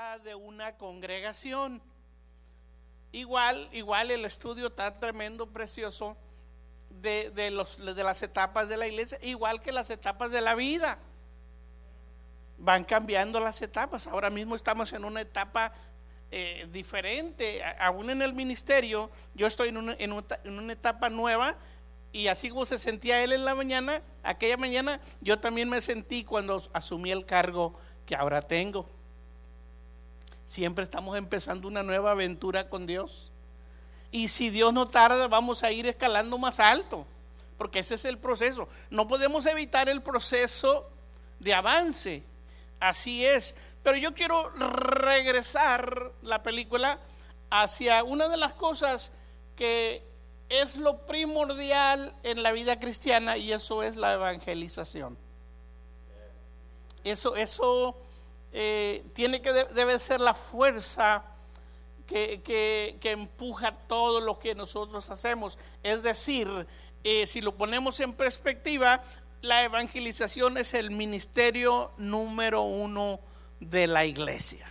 de una congregación. Igual, igual el estudio está tremendo, precioso de, los, de las etapas de la iglesia, igual que las etapas de la vida. Van cambiando las etapas. Ahora mismo estamos en una etapa eh, diferente, aún en el ministerio, yo estoy en una, en una etapa nueva y así como se sentía él en la mañana, aquella mañana yo también me sentí cuando asumí el cargo que ahora tengo. Siempre estamos empezando una nueva aventura con Dios. Y si Dios no tarda, vamos a ir escalando más alto, porque ese es el proceso. No podemos evitar el proceso de avance. Así es. Pero yo quiero regresar la película hacia una de las cosas que es lo primordial en la vida cristiana y eso es la evangelización. Eso, eso eh, tiene que debe ser la fuerza que, empuja todo lo que nosotros hacemos. Es decir, eh, si lo ponemos en perspectiva, la evangelización es el ministerio número uno de la iglesia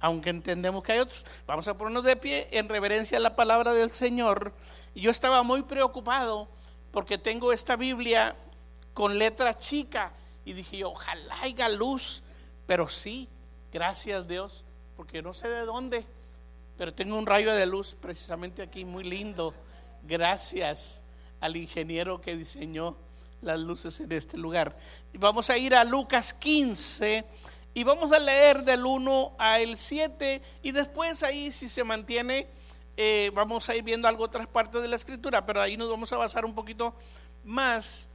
aunque entendemos que hay otros. Vamos a ponernos de pie en reverencia a la palabra del Señor. Yo estaba muy preocupado porque tengo esta Biblia con letra chica y dije, ojalá haya luz, pero sí, gracias Dios, porque no sé de dónde, pero tengo un rayo de luz precisamente aquí, muy lindo. Gracias al ingeniero que diseñó las luces en este lugar. Y vamos a ir a Lucas 15 y vamos a leer del 1 al 7 y después ahí si se mantiene, eh, vamos a ir viendo algo otras partes de la escritura, pero ahí nos vamos a basar un poquito más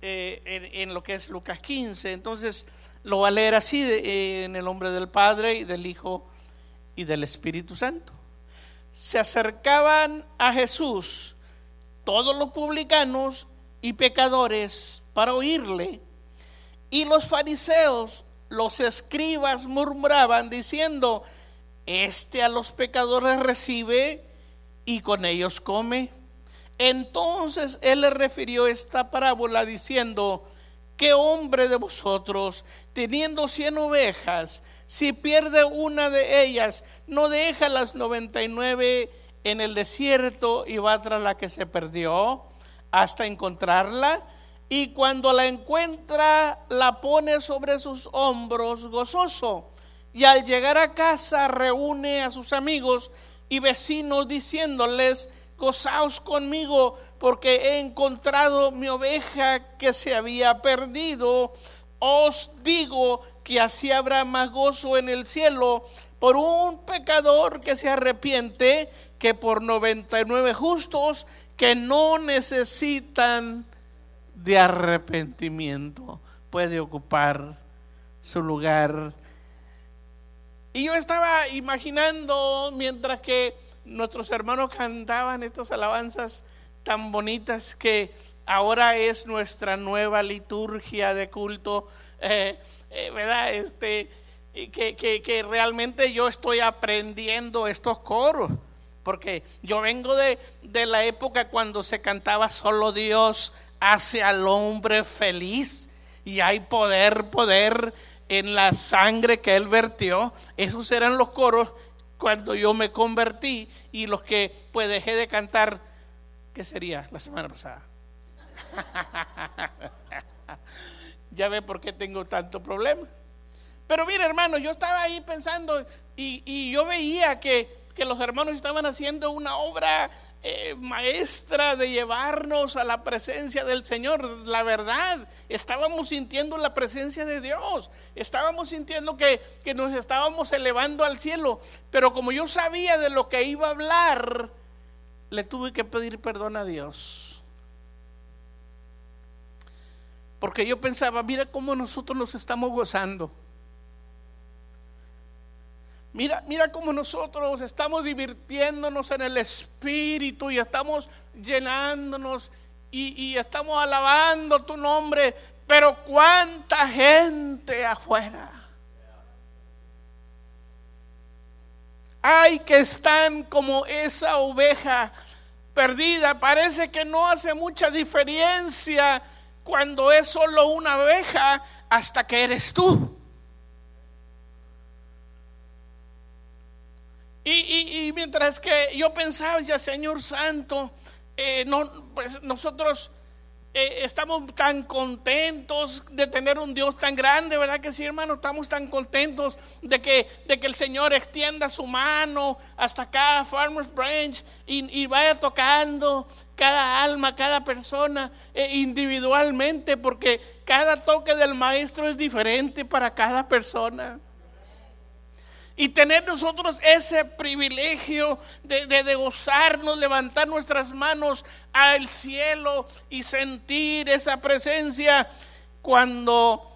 eh, en, lo que es Lucas 15. Entonces lo voy a leer así eh, en el nombre del Padre y del Hijo y del Espíritu Santo. Se acercaban a Jesús todos los publicanos y pecadores para oírle y los fariseos los escribas murmuraban diciendo, este a los pecadores recibe y con ellos come. Entonces él le refirió esta parábola diciendo, ¿qué hombre de vosotros, teniendo cien ovejas, si pierde una de ellas, no deja las noventa y nueve en el desierto y va tras la que se perdió hasta encontrarla? y cuando la encuentra la pone sobre sus hombros gozoso. Y al llegar a casa reúne a sus amigos y vecinos diciéndoles, gozaos conmigo porque he encontrado mi oveja que se había perdido. Os digo que así habrá más gozo en el cielo por un pecador que se arrepiente que por 99 justos que no necesitan de arrepentimiento puede ocupar su lugar. Y yo estaba imaginando mientras que nuestros hermanos cantaban estas alabanzas tan bonitas que ahora es nuestra nueva liturgia de culto, eh, eh, ¿verdad? Este, que, que, realmente yo estoy aprendiendo estos coros porque yo vengo de, de, la época cuando se cantaba solo Dios hace al hombre feliz y hay poder, poder en la sangre que él vertió. Esos eran los coros cuando yo me convertí y los que pues dejé de cantar, ¿qué sería? La semana pasada. ya ve por qué tengo tanto problema. Pero mire hermano, yo estaba ahí pensando y, yo veía que, que los hermanos estaban haciendo una obra eh, maestra de llevarnos a la presencia del Señor. La verdad, estábamos sintiendo la presencia de Dios, estábamos sintiendo que, que nos estábamos elevando al cielo, pero como yo sabía de lo que iba a hablar, le tuve que pedir perdón a Dios. Porque yo pensaba, mira cómo nosotros nos estamos gozando. Mira, mira cómo nosotros estamos divirtiéndonos en el Espíritu y estamos llenándonos y, estamos alabando tu nombre, pero cuánta gente afuera. Hay que están como esa oveja perdida. Parece que no hace mucha diferencia cuando es solo una oveja hasta que eres tú. Y, mientras que yo pensaba, ya Señor Santo, eh, no, pues nosotros eh, estamos tan contentos de tener un Dios tan grande, ¿verdad que sí, hermano? Estamos tan contentos de que, de que el Señor extienda su mano hasta acá, Farmers Branch, y, vaya tocando cada alma, cada persona eh, individualmente, porque cada toque del Maestro es diferente para cada persona. Y tener nosotros ese privilegio de, de, gozarnos, levantar nuestras manos al cielo y sentir esa presencia cuando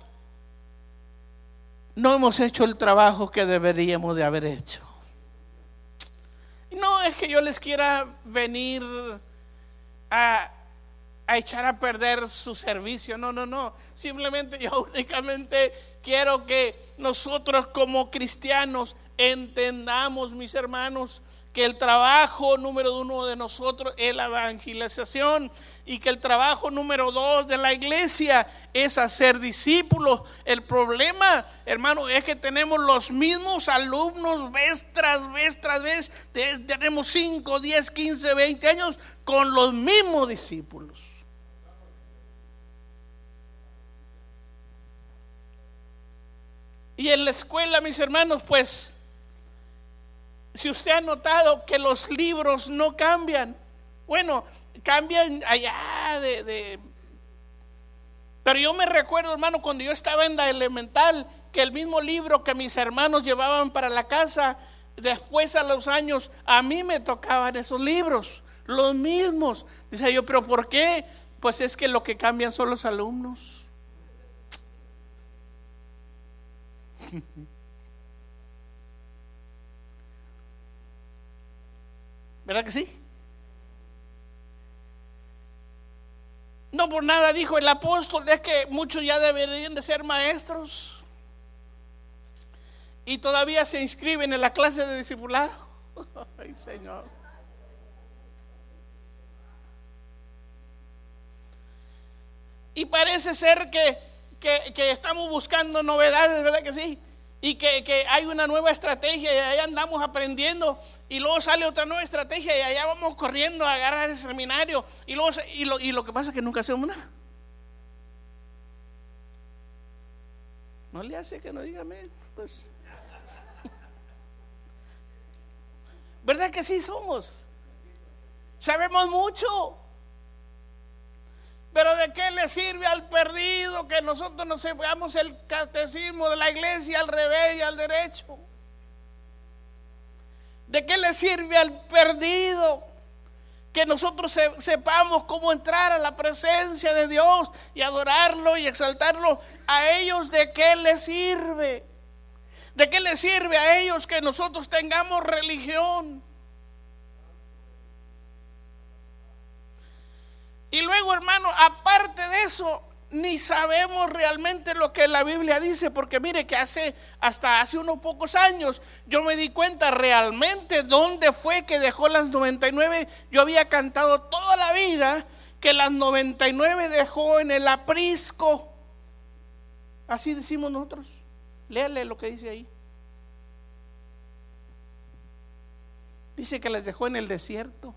no hemos hecho el trabajo que deberíamos de haber hecho. No es que yo les quiera venir a, a echar a perder su servicio, no, no, no. Simplemente yo únicamente quiero que nosotros como cristianos entendamos, mis hermanos, que el trabajo número uno de nosotros es la evangelización y que el trabajo número dos de la iglesia es hacer discípulos. El problema, hermano, es que tenemos los mismos alumnos vez tras vez tras vez. Tenemos 5, 10, 15, 20 años con los mismos discípulos. Y en la escuela, mis hermanos, pues, si usted ha notado que los libros no cambian, bueno, cambian allá de, Pero yo me recuerdo, hermano, cuando yo estaba en la elemental, que el mismo libro que mis hermanos llevaban para la casa, después a los años, a mí me tocaban esos libros, los mismos. Dice yo, pero ¿por qué? Pues es que lo que cambian son los alumnos. ¿Verdad que sí? No por nada dijo el apóstol, es que muchos ya deberían de ser maestros y todavía se inscriben en la clase de discipulado. Ay, Señor. Y parece ser que que, estamos buscando novedades, ¿verdad que sí? Y que, hay una nueva estrategia y ahí andamos aprendiendo y luego sale otra nueva estrategia y allá vamos corriendo a agarrar ese seminario y, luego, y, lo, y lo que pasa es que nunca hacemos nada. No le hace que no dígame, pues. ¿Verdad que sí somos? Sabemos mucho. Pero ¿de qué le sirve al perdido que nosotros no sepamos el catecismo de la iglesia al revés y al derecho? ¿De qué le sirve al perdido que nosotros sepamos cómo entrar a la presencia de Dios y adorarlo y exaltarlo? ¿A ellos de qué le sirve? ¿De qué le sirve a ellos que nosotros tengamos religión? Y luego, hermano, aparte de eso, ni sabemos realmente lo que la Biblia dice, porque mire que hace hasta hace unos pocos años yo me di cuenta realmente dónde fue que dejó las 99. Yo había cantado toda la vida que las 99 dejó en el aprisco. Así decimos nosotros. Léale lo que dice ahí. Dice que las dejó en el desierto.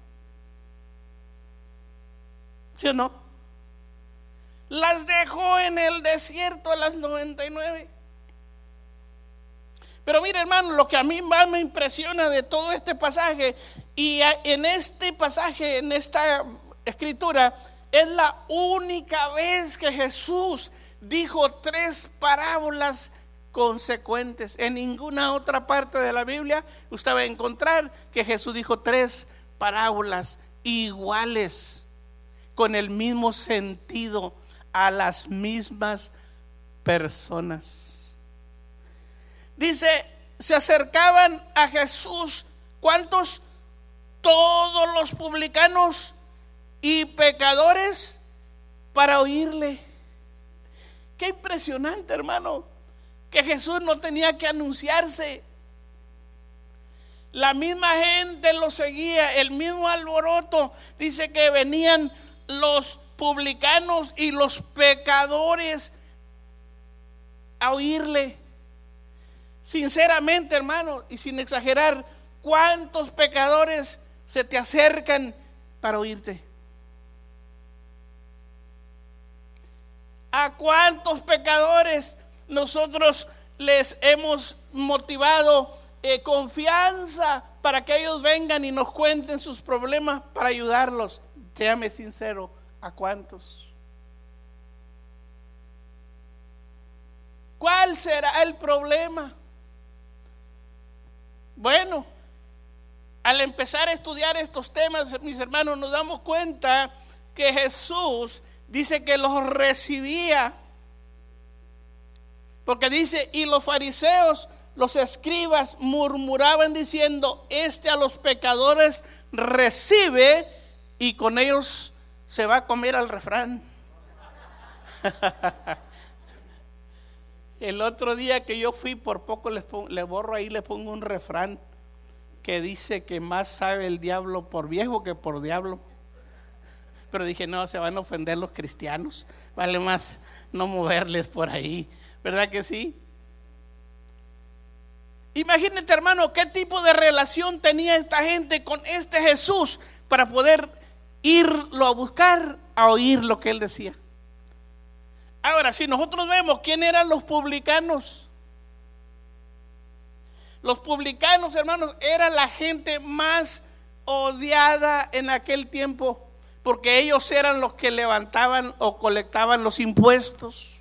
¿Sí o no? Las dejó en el desierto a las 99. Pero mire hermano, lo que a mí más me impresiona de todo este pasaje, y en este pasaje, en esta escritura, es la única vez que Jesús dijo tres parábolas consecuentes. En ninguna otra parte de la Biblia usted va a encontrar que Jesús dijo tres parábolas iguales con el mismo sentido a las mismas personas. Dice, se acercaban a Jesús, ¿cuántos? Todos los publicanos y pecadores para oírle. Qué impresionante, hermano, que Jesús no tenía que anunciarse. La misma gente lo seguía, el mismo alboroto. Dice que venían los publicanos y los pecadores a oírle. Sinceramente, hermano, y sin exagerar, cuántos pecadores se te acercan para oírte? ¿A cuántos pecadores nosotros les hemos motivado eh, confianza para que ellos vengan y nos cuenten sus problemas para ayudarlos? Séame sincero, ¿a cuántos? ¿Cuál será el problema? Bueno, al empezar a estudiar estos temas, mis hermanos, nos damos cuenta que Jesús dice que los recibía. Porque dice, y los fariseos, los escribas murmuraban diciendo, este a los pecadores recibe y con ellos se va a comer al refrán. El otro día que yo fui, por poco le borro ahí, le pongo un refrán que dice que más sabe el diablo por viejo que por diablo. Pero dije, no, se van a ofender los cristianos. Vale más no moverles por ahí. ¿Verdad que sí? Imagínate, hermano, qué tipo de relación tenía esta gente con este Jesús para poder irlo a buscar, a oír lo que él decía. Ahora, si nosotros vemos quién eran los publicanos, los publicanos, hermanos, era la gente más odiada en aquel tiempo porque ellos eran los que levantaban o colectaban los impuestos.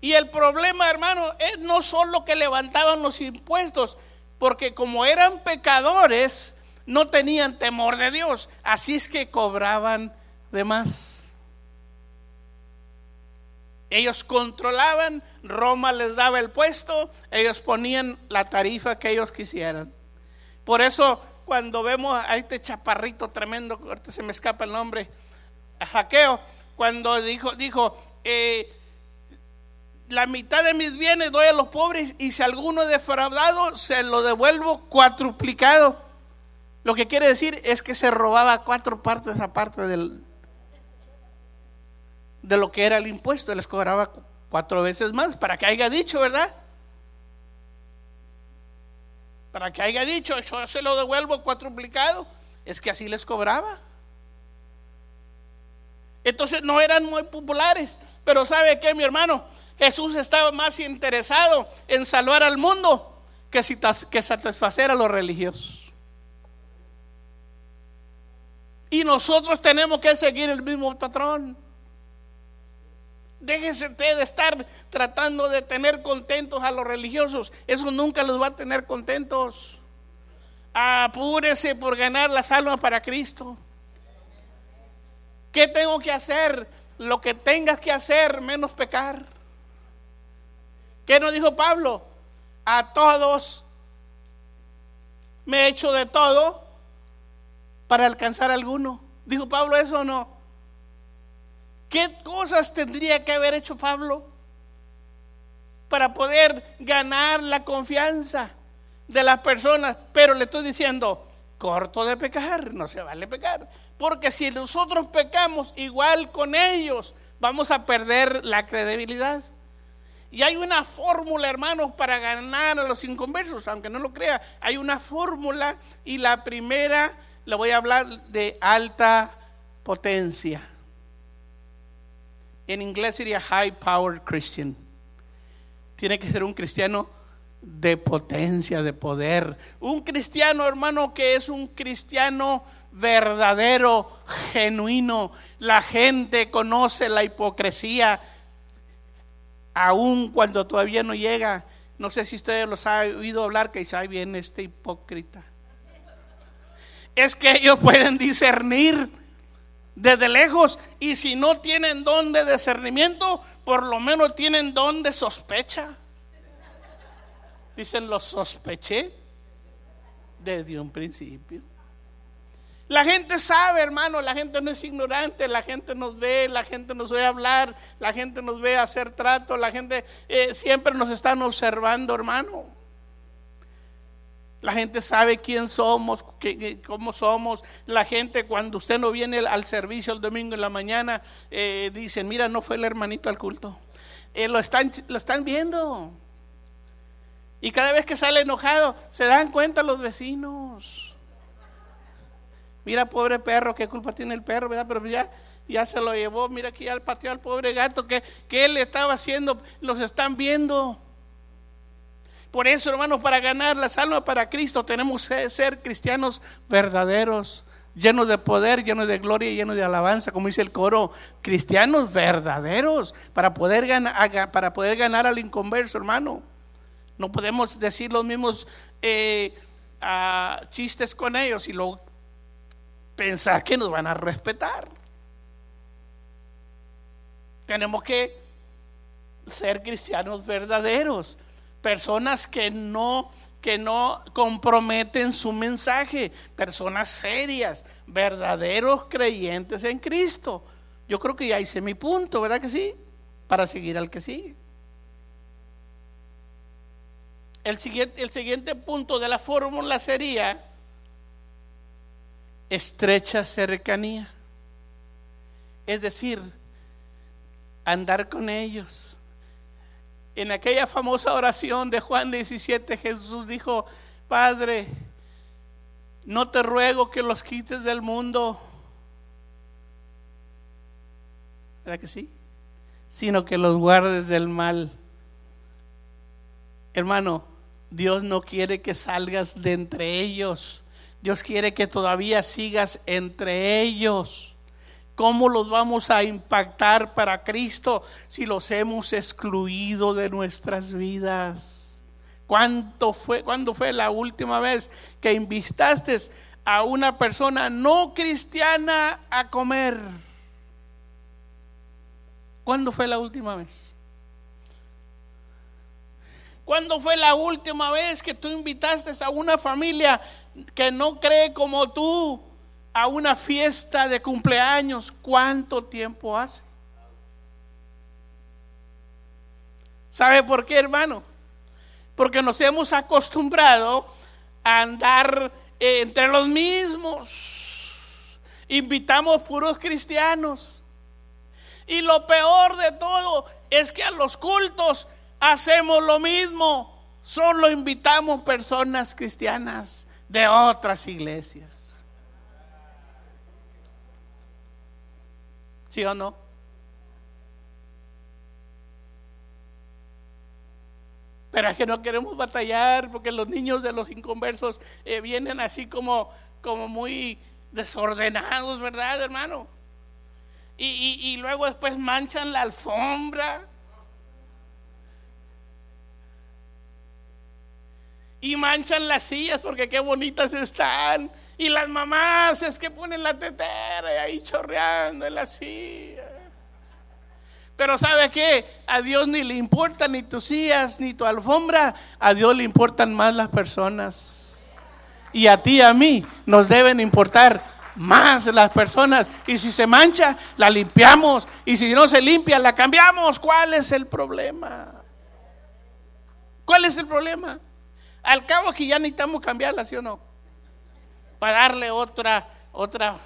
Y el problema, hermano, es no solo que levantaban los impuestos, porque como eran pecadores, no tenían temor de Dios, así es que cobraban de más. Ellos controlaban, Roma les daba el puesto, ellos ponían la tarifa que ellos quisieran. Por eso cuando vemos a este chaparrito tremendo, ahorita se me escapa el nombre, Jaqueo, cuando dijo, dijo eh, la mitad de mis bienes doy a los pobres y si alguno defraudado se lo devuelvo cuatruplicado. Lo que quiere decir es que se robaba cuatro partes aparte del, de lo que era el impuesto, les cobraba cuatro veces más, para que haya dicho, ¿verdad? Para que haya dicho, yo se lo devuelvo cuatruplicado, es que así les cobraba. Entonces no eran muy populares, pero ¿sabe qué, mi hermano? Jesús estaba más interesado en salvar al mundo que, que satisfacer a los religiosos. Y nosotros tenemos que seguir el mismo patrón. Déjese de estar tratando de tener contentos a los religiosos. Eso nunca los va a tener contentos. Apúrese por ganar las almas para Cristo. ¿Qué tengo que hacer? Lo que tengas que hacer, menos pecar. ¿Qué nos dijo Pablo? A todos me he hecho de todo para alcanzar alguno. ¿Dijo Pablo eso o no? ¿Qué cosas tendría que haber hecho Pablo para poder ganar la confianza de las personas? Pero le estoy diciendo, corto de pecar, no se vale pecar. Porque si nosotros pecamos igual con ellos, vamos a perder la credibilidad. Y hay una fórmula, hermanos, para ganar a los inconversos, aunque no lo crea. Hay una fórmula y la primera, le voy a hablar de alta potencia. En inglés sería high power Christian. Tiene que ser un cristiano de potencia, de poder. Un cristiano, hermano, que es un cristiano verdadero, genuino. La gente conoce la hipocresía, aun cuando todavía no llega. No sé si ustedes los han oído hablar que ahí viene este hipócrita. Es que ellos pueden discernir desde lejos. Y si no tienen don de discernimiento, por lo menos tienen don de sospecha. Dicen, lo sospeché desde un principio. La gente sabe, hermano, la gente no es ignorante, la gente nos ve, la gente nos ve hablar, la gente nos ve hacer trato, la gente eh, siempre nos están observando, hermano. La gente sabe quién somos, cómo somos. La gente cuando usted no viene al servicio el domingo en la mañana, eh, dicen, mira, no fue el hermanito al culto. Eh, lo, están, lo están viendo. Y cada vez que sale enojado, se dan cuenta los vecinos. Mira, pobre perro, qué culpa tiene el perro, ¿verdad? Pero ya, ya se lo llevó. Mira aquí al patio al pobre gato que, que él estaba haciendo. Los están viendo. Por eso, hermanos, para ganar la almas para Cristo tenemos que ser cristianos verdaderos, llenos de poder, llenos de gloria y llenos de alabanza, como dice el coro, cristianos verdaderos, para poder ganar, para poder ganar al inconverso, hermano. No podemos decir los mismos eh, chistes con ellos y luego pensar que nos van a respetar. Tenemos que ser cristianos verdaderos personas que no que no comprometen su mensaje, personas serias, verdaderos creyentes en Cristo. Yo creo que ya hice mi punto, ¿verdad que sí? Para seguir al que sigue. El siguiente, el siguiente punto de la fórmula sería estrecha cercanía. Es decir, andar con ellos en aquella famosa oración de Juan 17, Jesús dijo, Padre, no te ruego que los quites del mundo, ¿verdad que sí? Sino que los guardes del mal. Hermano, Dios no quiere que salgas de entre ellos. Dios quiere que todavía sigas entre ellos. ¿Cómo los vamos a impactar para Cristo si los hemos excluido de nuestras vidas? ¿Cuánto fue, ¿Cuándo fue la última vez que invitaste a una persona no cristiana a comer? ¿Cuándo fue la última vez? ¿Cuándo fue la última vez que tú invitaste a una familia que no cree como tú a una fiesta de cumpleaños, ¿cuánto tiempo hace? ¿Sabe por qué, hermano? Porque nos hemos acostumbrado a andar entre los mismos. Invitamos puros cristianos. Y lo peor de todo es que a los cultos hacemos lo mismo. Solo invitamos personas cristianas de otras iglesias. ¿Sí o no? Pero es que no queremos batallar porque los niños de los inconversos eh, vienen así como, como muy desordenados, ¿verdad, hermano? Y, y luego después manchan la alfombra. Y manchan las sillas porque qué bonitas están. Y las mamás es que ponen la tetera y ahí chorreando en la silla. Pero ¿sabe qué? A Dios ni le importa ni tus sillas ni tu alfombra. A Dios le importan más las personas. Y a ti y a mí nos deben importar más las personas. Y si se mancha, la limpiamos. Y si no se limpia, la cambiamos. ¿Cuál es el problema? ¿Cuál es el problema? Al cabo que ya necesitamos cambiarla, ¿sí o no? Para darle otra, otra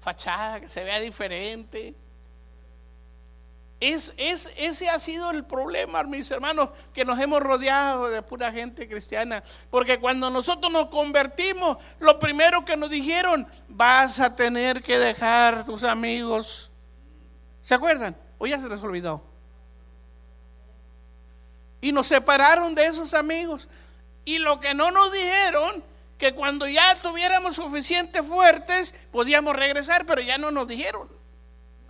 fachada que se vea diferente. Es, es, ese ha sido el problema, mis hermanos, que nos hemos rodeado de pura gente cristiana. Porque cuando nosotros nos convertimos, lo primero que nos dijeron, vas a tener que dejar tus amigos. ¿Se acuerdan? O ya se les olvidó. Y nos separaron de esos amigos. Y lo que no nos dijeron que cuando ya tuviéramos suficiente fuertes podíamos regresar, pero ya no nos dijeron.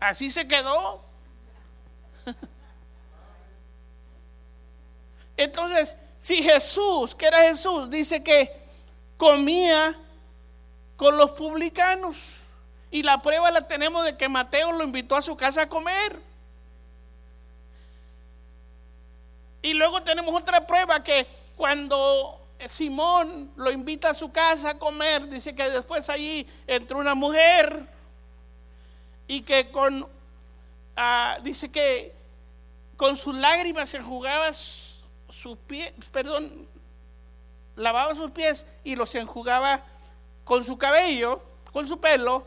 Así se quedó. Entonces, si Jesús, que era Jesús, dice que comía con los publicanos, y la prueba la tenemos de que Mateo lo invitó a su casa a comer. Y luego tenemos otra prueba que cuando Simón lo invita a su casa a comer, dice que después allí entró una mujer y que con, ah, dice que con sus lágrimas se enjugaba sus pies, perdón, lavaba sus pies y los enjugaba con su cabello, con su pelo,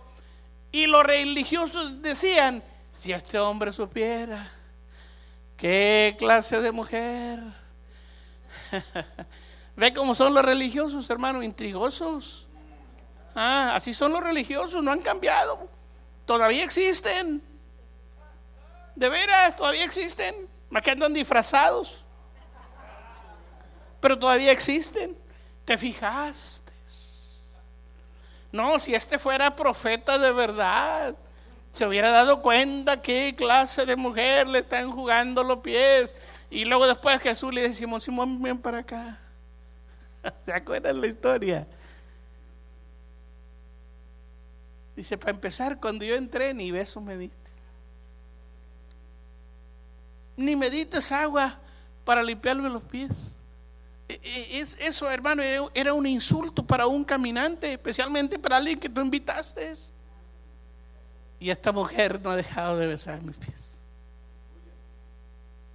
y los religiosos decían, si este hombre supiera qué clase de mujer Ve cómo son los religiosos, hermano, intrigosos. Ah, así son los religiosos, no han cambiado. Todavía existen. De veras, todavía existen. Más que andan disfrazados. Pero todavía existen. ¿Te fijaste? No, si este fuera profeta de verdad, se hubiera dado cuenta qué clase de mujer le están jugando los pies. Y luego después Jesús le dice, Simón, Simón, ven para acá. ¿Se acuerdan la historia? Dice, para empezar, cuando yo entré, ni beso me diste. Ni me diste agua para limpiarme los pies. E, e, es, eso, hermano, era un insulto para un caminante, especialmente para alguien que tú invitaste. Y esta mujer no ha dejado de besar mis pies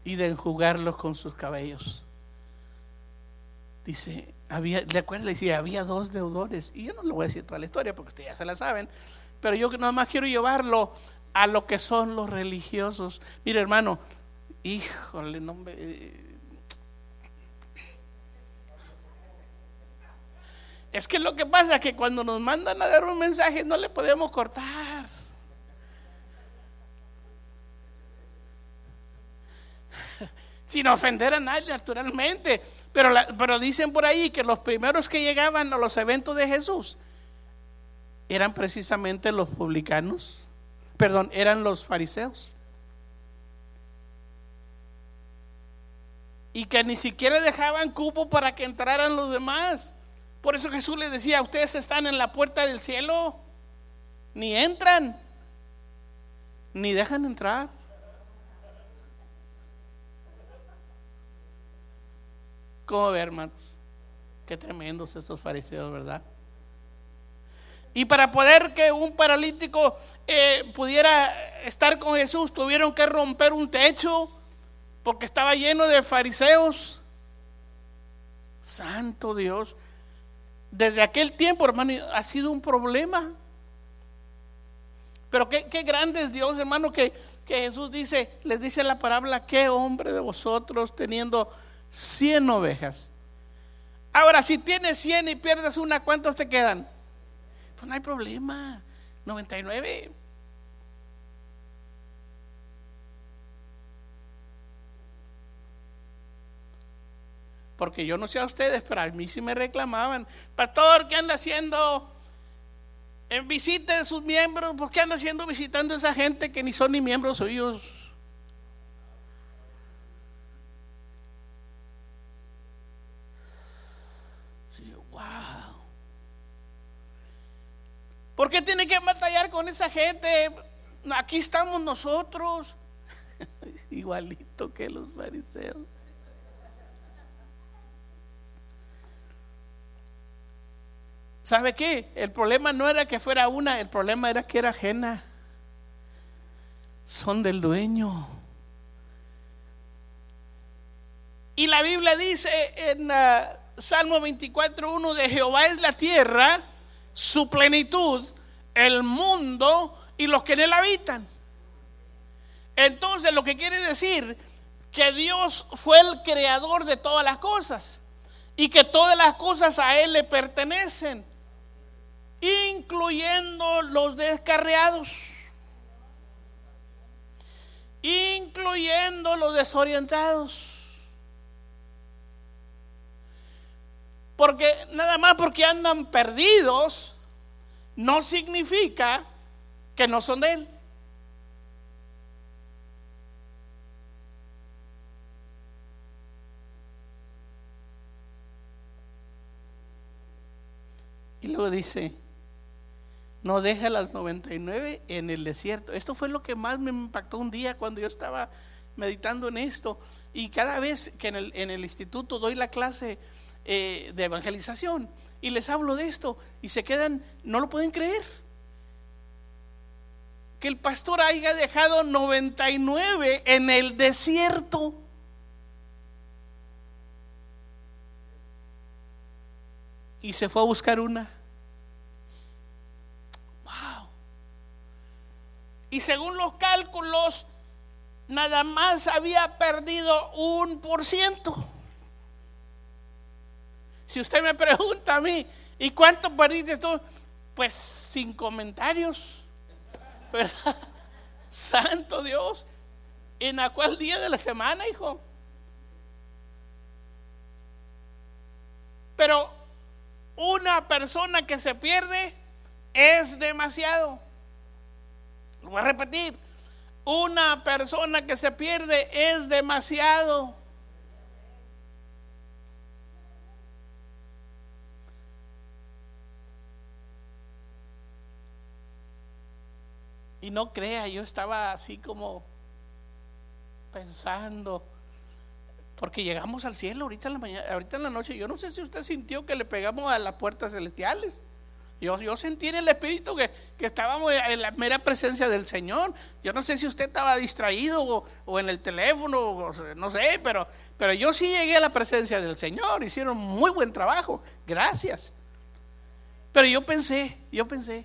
y de enjugarlos con sus cabellos. Dice, había, ¿le acuerdas? Dice, había dos deudores. Y yo no le voy a decir toda la historia porque ustedes ya se la saben. Pero yo nada más quiero llevarlo a lo que son los religiosos. Mire, hermano, híjole, no me, Es que lo que pasa es que cuando nos mandan a dar un mensaje no le podemos cortar. Sin ofender a nadie, naturalmente. Pero, dicen por ahí que los primeros que llegaban a los eventos de Jesús eran precisamente los publicanos. Perdón, eran los fariseos. Y que ni siquiera dejaban cupo para que entraran los demás. Por eso Jesús les decía, ustedes están en la puerta del cielo, ni entran, ni dejan entrar. ¿Cómo ve, hermanos? Qué tremendos estos fariseos, ¿verdad? Y para poder que un paralítico eh, pudiera estar con Jesús, tuvieron que romper un techo porque estaba lleno de fariseos. Santo Dios desde aquel tiempo, hermano, ha sido un problema. Pero qué, grande es Dios, hermano, que, que, Jesús dice, les dice la parábola, qué hombre de vosotros teniendo 100 ovejas. Ahora, si tienes 100 y pierdes una, ¿cuántas te quedan? Pues no hay problema, 99. Porque yo no sé a ustedes, pero a mí sí me reclamaban. Pastor, ¿qué anda haciendo? En visita de sus miembros, ¿por qué anda haciendo visitando a esa gente que ni son ni miembros suyos? Sí, wow. ¿Por qué tiene que batallar con esa gente? Aquí estamos nosotros, igualito que los fariseos. ¿Sabe qué? El problema no era que fuera una, el problema era que era ajena. Son del dueño. Y la Biblia dice en uh, Salmo 24.1 de Jehová es la tierra, su plenitud, el mundo y los que en él habitan. Entonces lo que quiere decir que Dios fue el creador de todas las cosas y que todas las cosas a Él le pertenecen incluyendo los descarriados, incluyendo los desorientados. Porque nada más porque andan perdidos, no significa que no son de Él. Y luego dice, no deja las 99 en el desierto. Esto fue lo que más me impactó un día cuando yo estaba meditando en esto. Y cada vez que en el, instituto doy la clase eh, de evangelización y les hablo de esto y se quedan, no lo pueden creer. Que el pastor haya dejado 99 en el desierto. Y se fue a buscar una. y según los cálculos, nada más había perdido un por ciento. Si usted me pregunta a mí, ¿y cuánto perdiste tú? Pues sin comentarios. ¿Verdad? Santo Dios. ¿En a cuál día de la semana, hijo? Pero una persona que se pierde es demasiado. Lo voy a repetir. Una persona que se pierde es demasiado. Y no crea, yo estaba así como pensando, porque llegamos al cielo ahorita en la mañana, ahorita en la noche. Yo no sé si usted sintió que le pegamos a las puertas celestiales. Yo, yo sentí en el espíritu que, estábamos en la mera presencia del Señor. Yo no sé si usted estaba distraído o, en el teléfono, no sé, pero, pero yo sí llegué a la presencia del Señor. Hicieron muy buen trabajo. Gracias. Pero yo pensé, yo pensé,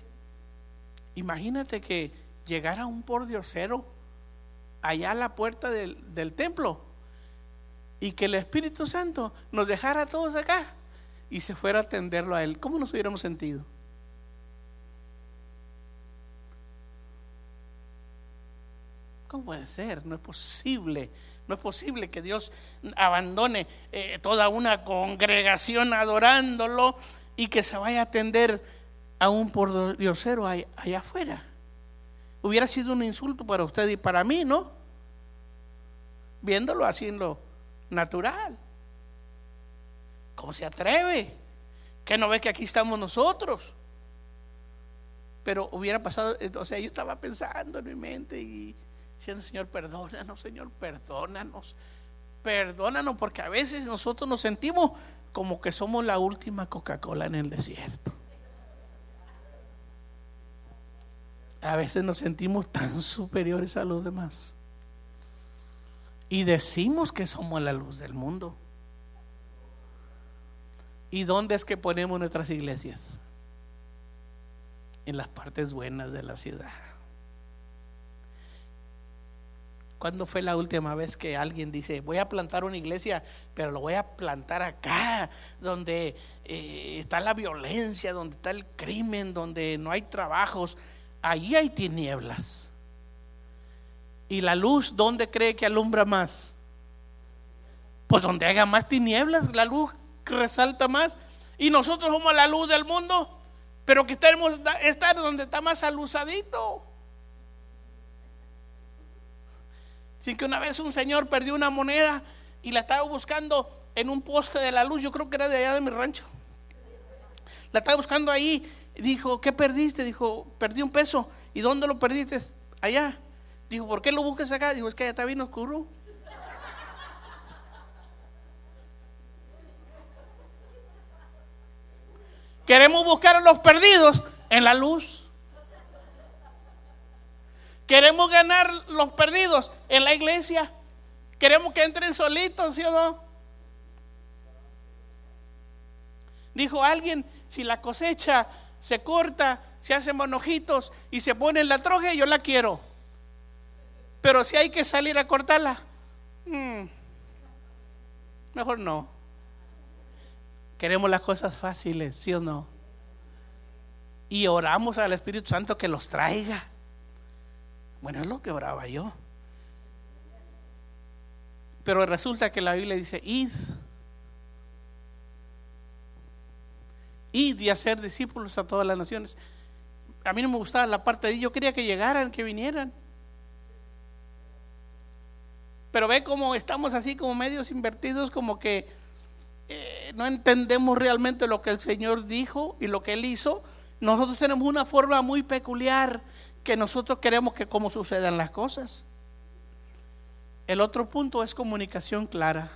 imagínate que llegara un pordiosero allá a la puerta del, del templo y que el Espíritu Santo nos dejara a todos acá y se fuera a atenderlo a Él. ¿Cómo nos hubiéramos sentido? ¿Cómo puede ser? No es posible. No es posible que Dios abandone eh, toda una congregación adorándolo y que se vaya a atender a un pordiosero allá, allá afuera. Hubiera sido un insulto para usted y para mí, ¿no? Viéndolo así en lo natural. ¿Cómo se atreve? ¿Que no ve que aquí estamos nosotros? Pero hubiera pasado, o sea, yo estaba pensando en mi mente y diciendo, Señor, perdónanos, Señor, perdónanos, perdónanos, porque a veces nosotros nos sentimos como que somos la última Coca-Cola en el desierto. A veces nos sentimos tan superiores a los demás. Y decimos que somos la luz del mundo. ¿Y dónde es que ponemos nuestras iglesias? En las partes buenas de la ciudad. ¿Cuándo fue la última vez que alguien dice, voy a plantar una iglesia, pero lo voy a plantar acá, donde eh, está la violencia, donde está el crimen, donde no hay trabajos? Allí hay tinieblas. ¿Y la luz dónde cree que alumbra más? Pues donde haya más tinieblas, la luz resalta más. Y nosotros somos la luz del mundo, pero que estemos estar donde está más alusadito. Sin que una vez un señor perdió una moneda y la estaba buscando en un poste de la luz, yo creo que era de allá de mi rancho. La estaba buscando ahí, dijo, ¿qué perdiste? Dijo, perdí un peso. ¿Y dónde lo perdiste? Allá. Dijo, ¿por qué lo buscas acá? Dijo, es que allá está bien oscuro. Queremos buscar a los perdidos en la luz. Queremos ganar los perdidos en la iglesia. Queremos que entren solitos, ¿sí o no? Dijo alguien, si la cosecha se corta, se hacen monojitos y se pone en la troje, yo la quiero. Pero si hay que salir a cortarla, mm, mejor no. Queremos las cosas fáciles, ¿sí o no? Y oramos al Espíritu Santo que los traiga. Bueno, es lo que oraba yo. Pero resulta que la Biblia dice, id. Y hacer discípulos a todas las naciones. A mí no me gustaba la parte de yo quería que llegaran, que vinieran. Pero ve cómo estamos así como medios invertidos, como que eh, no entendemos realmente lo que el Señor dijo y lo que Él hizo. Nosotros tenemos una forma muy peculiar que nosotros queremos que como sucedan las cosas. El otro punto es comunicación clara.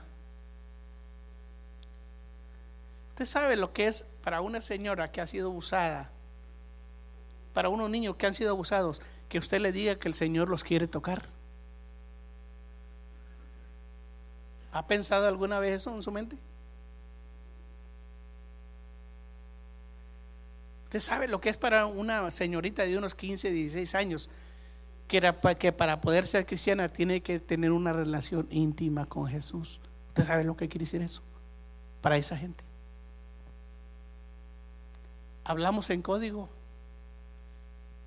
Usted sabe lo que es para una señora que ha sido abusada, para unos niños que han sido abusados, que usted le diga que el Señor los quiere tocar. ¿Ha pensado alguna vez eso en su mente? Usted sabe lo que es para una señorita de unos 15, 16 años, que, para poder ser cristiana tiene que tener una relación íntima con Jesús. ¿Usted sabe lo que quiere decir eso? Para esa gente. Hablamos en código.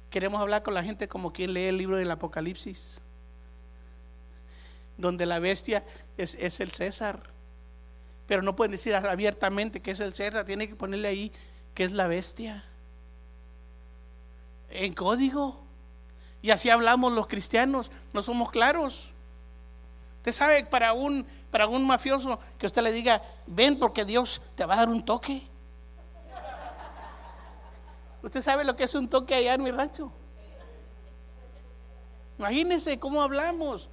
Queremos hablar con la gente como quien lee el libro del Apocalipsis, donde la bestia es, es el César. Pero no pueden decir abiertamente que es el César, tiene que ponerle ahí que es la bestia. En código. Y así hablamos los cristianos, no somos claros. Usted sabe, para un, para un mafioso, que usted le diga, ven porque Dios te va a dar un toque. ¿Usted sabe lo que es un toque allá en mi rancho? Imagínense cómo hablamos.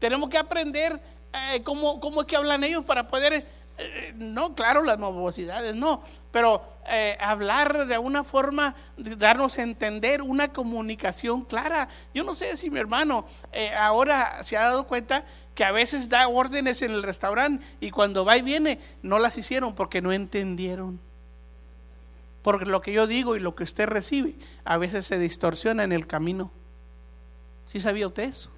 Tenemos que aprender eh, cómo, cómo, es que hablan ellos para poder, eh, no, claro, las nubosidades, no, pero eh, hablar de una forma, darnos a entender una comunicación clara. Yo no sé si mi hermano ahora se ha dado cuenta que a veces da órdenes en el restaurante y cuando va y viene no las hicieron porque no entendieron. Porque lo que yo digo y lo que usted recibe a veces se distorsiona en el camino. ¿Sí sabía usted eso?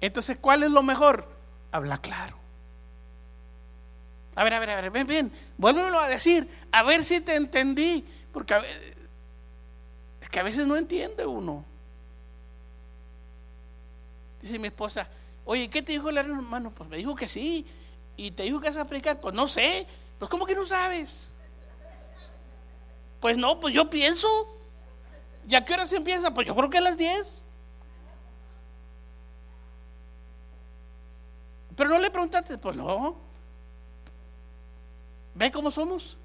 Entonces, ¿cuál es lo mejor? Habla claro. A ver, a ver, a ver, ven, ven, vuélvelo a decir, a ver si te entendí. Porque es que a veces no entiende uno. Dice mi esposa, oye, ¿qué te dijo el hermano? Pues me dijo que sí. ¿Y te dijo que vas a aplicar? Pues no sé. Pues ¿cómo que no sabes? Pues no, pues yo pienso. ¿Y a qué hora se empieza? Pues yo creo que a las 10. Pero no le preguntaste, pues no. ¿Ve cómo somos?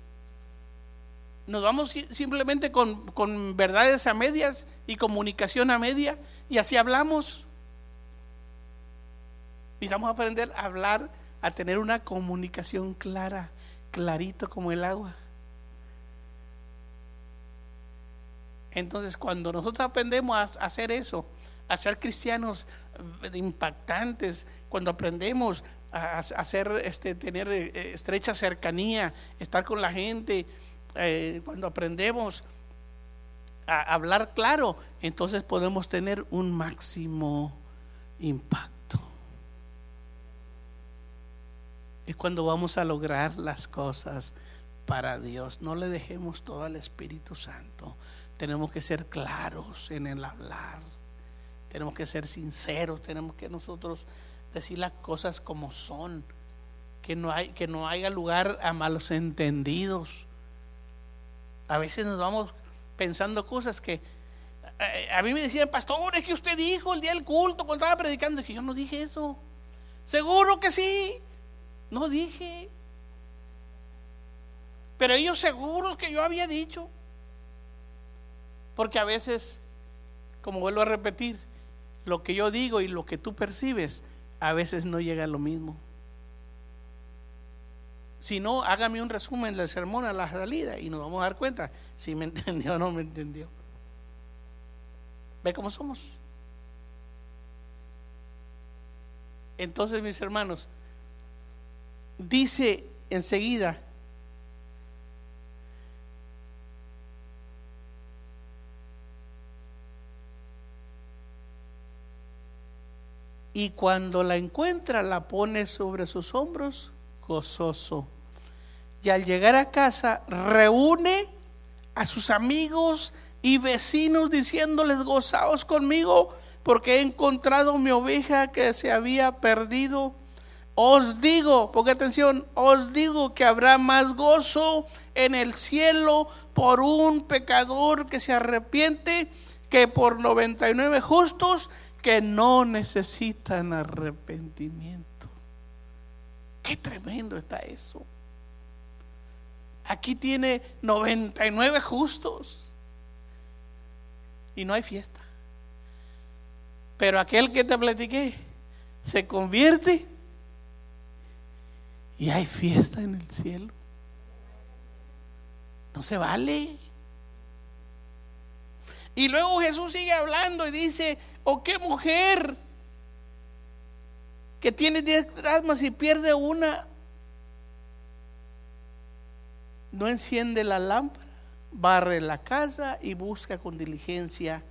Nos vamos simplemente con, con verdades a medias y comunicación a media y así hablamos. Necesitamos aprender a hablar, a tener una comunicación clara clarito como el agua. Entonces, cuando nosotros aprendemos a hacer eso, a ser cristianos eh, impactantes, cuando aprendemos a hacer, este, tener eh, estrecha cercanía, estar con la gente, eh, cuando aprendemos a hablar claro, entonces podemos tener un máximo impacto. Es cuando vamos a lograr las cosas para Dios. No le dejemos todo al Espíritu Santo. Tenemos que ser claros en el hablar. Tenemos que ser sinceros. Tenemos que nosotros decir las cosas como son. Que no, hay, que no haya lugar a malos entendidos. A veces nos vamos pensando cosas que eh, a mí me decían, pastor, es que usted dijo el día del culto cuando estaba predicando, que yo no dije eso. Seguro que sí. No dije. Pero ellos seguros que yo había dicho. Porque a veces, como vuelvo a repetir, lo que yo digo y lo que tú percibes, a veces no llega a lo mismo. Si no, hágame un resumen del sermón a la salida y nos vamos a dar cuenta si me entendió o no me entendió. ¿Ve cómo somos? Entonces, mis hermanos, dice enseguida, y cuando la encuentra la pone sobre sus hombros gozoso. Y al llegar a casa reúne a sus amigos y vecinos diciéndoles gozaos conmigo porque he encontrado mi oveja que se había perdido. Os digo, porque atención, os digo que habrá más gozo en el cielo por un pecador que se arrepiente que por 99 justos que no necesitan arrepentimiento. Qué tremendo está eso. Aquí tiene 99 justos y no hay fiesta. Pero aquel que te platiqué se convierte y hay fiesta en el cielo. No se vale. Y luego Jesús sigue hablando y dice, ¿o qué mujer que tiene diez dracmas y pierde una? No enciende la lámpara, barre la casa y busca con diligencia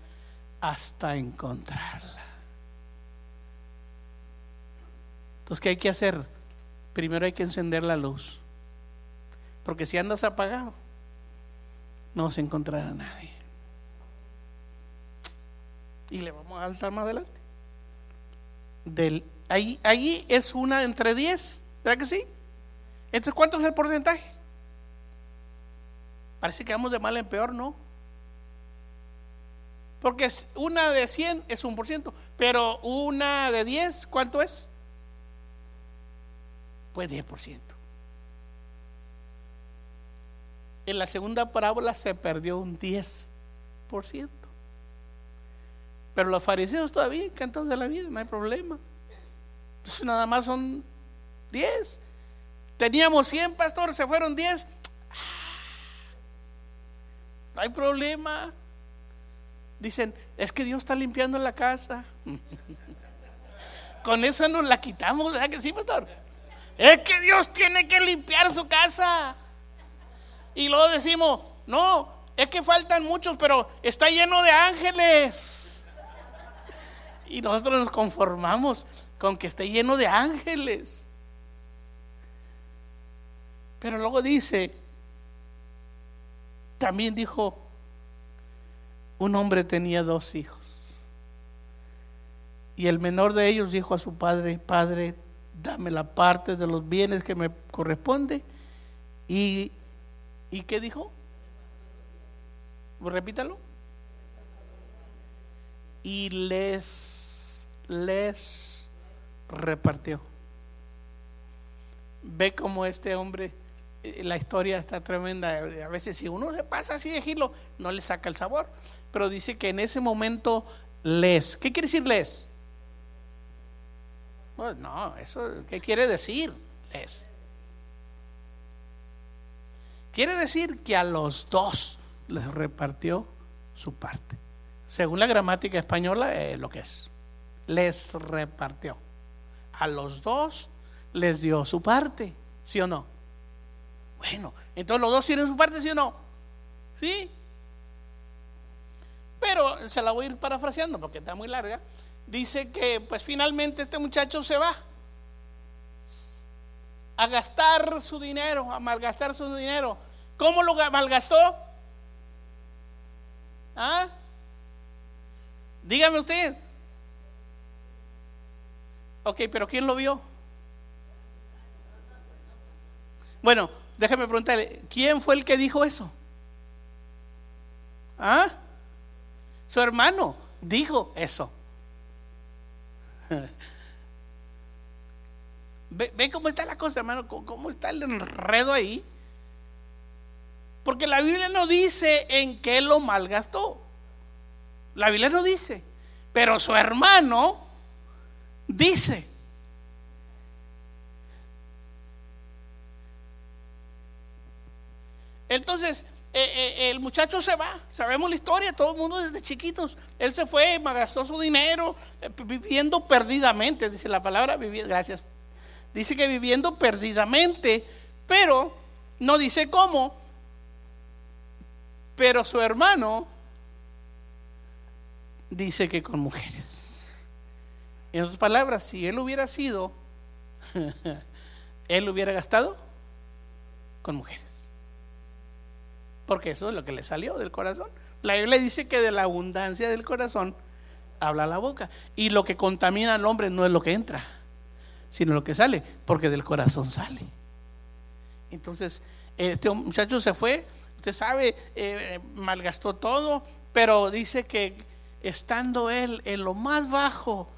hasta encontrarla. Entonces, ¿qué hay que hacer? Primero hay que encender la luz. Porque si andas apagado, no se encontrará nadie. Y le vamos a alzar más adelante. Del, ahí, ahí es una entre 10, ¿verdad que sí? Entonces, ¿cuánto es el porcentaje? Parece que vamos de mal en peor, ¿no? Porque una de 100 es un por ciento, pero una de 10, ¿cuánto es? Pues 10%. En la segunda parábola se perdió un 10%. Pero los fariseos todavía encantados de la vida, no hay problema. Entonces nada más son 10. Teníamos 100 pastores, se fueron 10. No hay problema. Dicen, es que Dios está limpiando la casa. Con esa nos la quitamos, ¿verdad que sí, pastor? Es que Dios tiene que limpiar su casa. Y luego decimos, no, es que faltan muchos, pero está lleno de ángeles. Y nosotros nos conformamos con que esté lleno de ángeles. Pero luego dice, también dijo, un hombre tenía dos hijos. Y el menor de ellos dijo a su padre, Padre, dame la parte de los bienes que me corresponde. ¿Y, ¿y qué dijo? Repítalo. Y les, les repartió. Ve cómo este hombre, eh, la historia está tremenda. A veces si uno se pasa así de gilo, no le saca el sabor. Pero dice que en ese momento les. ¿Qué quiere decir les? Pues no, eso, ¿qué quiere decir? Les. Quiere decir que a los dos les repartió su parte. Según la gramática española, es lo que es. Les repartió. A los dos les dio su parte, ¿sí o no? Bueno, entonces los dos tienen su parte, ¿sí o no? ¿Sí? Pero se la voy a ir parafraseando porque está muy larga dice que pues finalmente este muchacho se va a gastar su dinero, a malgastar su dinero. ¿Cómo lo malgastó? ¿Ah? Dígame usted. Ok, pero ¿quién lo vio? Bueno, déjeme preguntarle, ¿quién fue el que dijo eso? ¿Ah? Su hermano dijo eso. ¿Ve, cómo está la cosa, hermano? ¿Cómo está el enredo ahí? Porque la Biblia no dice en qué lo malgastó. La Biblia no dice. Pero su hermano dice. Entonces, eh, eh, el muchacho se va, sabemos la historia, todo el mundo desde chiquitos. Él se fue, gastó su dinero, eh, viviendo perdidamente, dice la palabra, gracias. Dice que viviendo perdidamente, pero no dice cómo. Pero su hermano dice que con mujeres. En otras palabras, si él hubiera sido, él hubiera gastado con mujeres. Porque eso es lo que le salió del corazón. La Biblia dice que de la abundancia del corazón habla la boca. Y lo que contamina al hombre no es lo que entra, sino lo que sale, porque del corazón sale. Entonces, este muchacho se fue, usted sabe, eh, malgastó todo, pero dice que estando él en lo más bajo,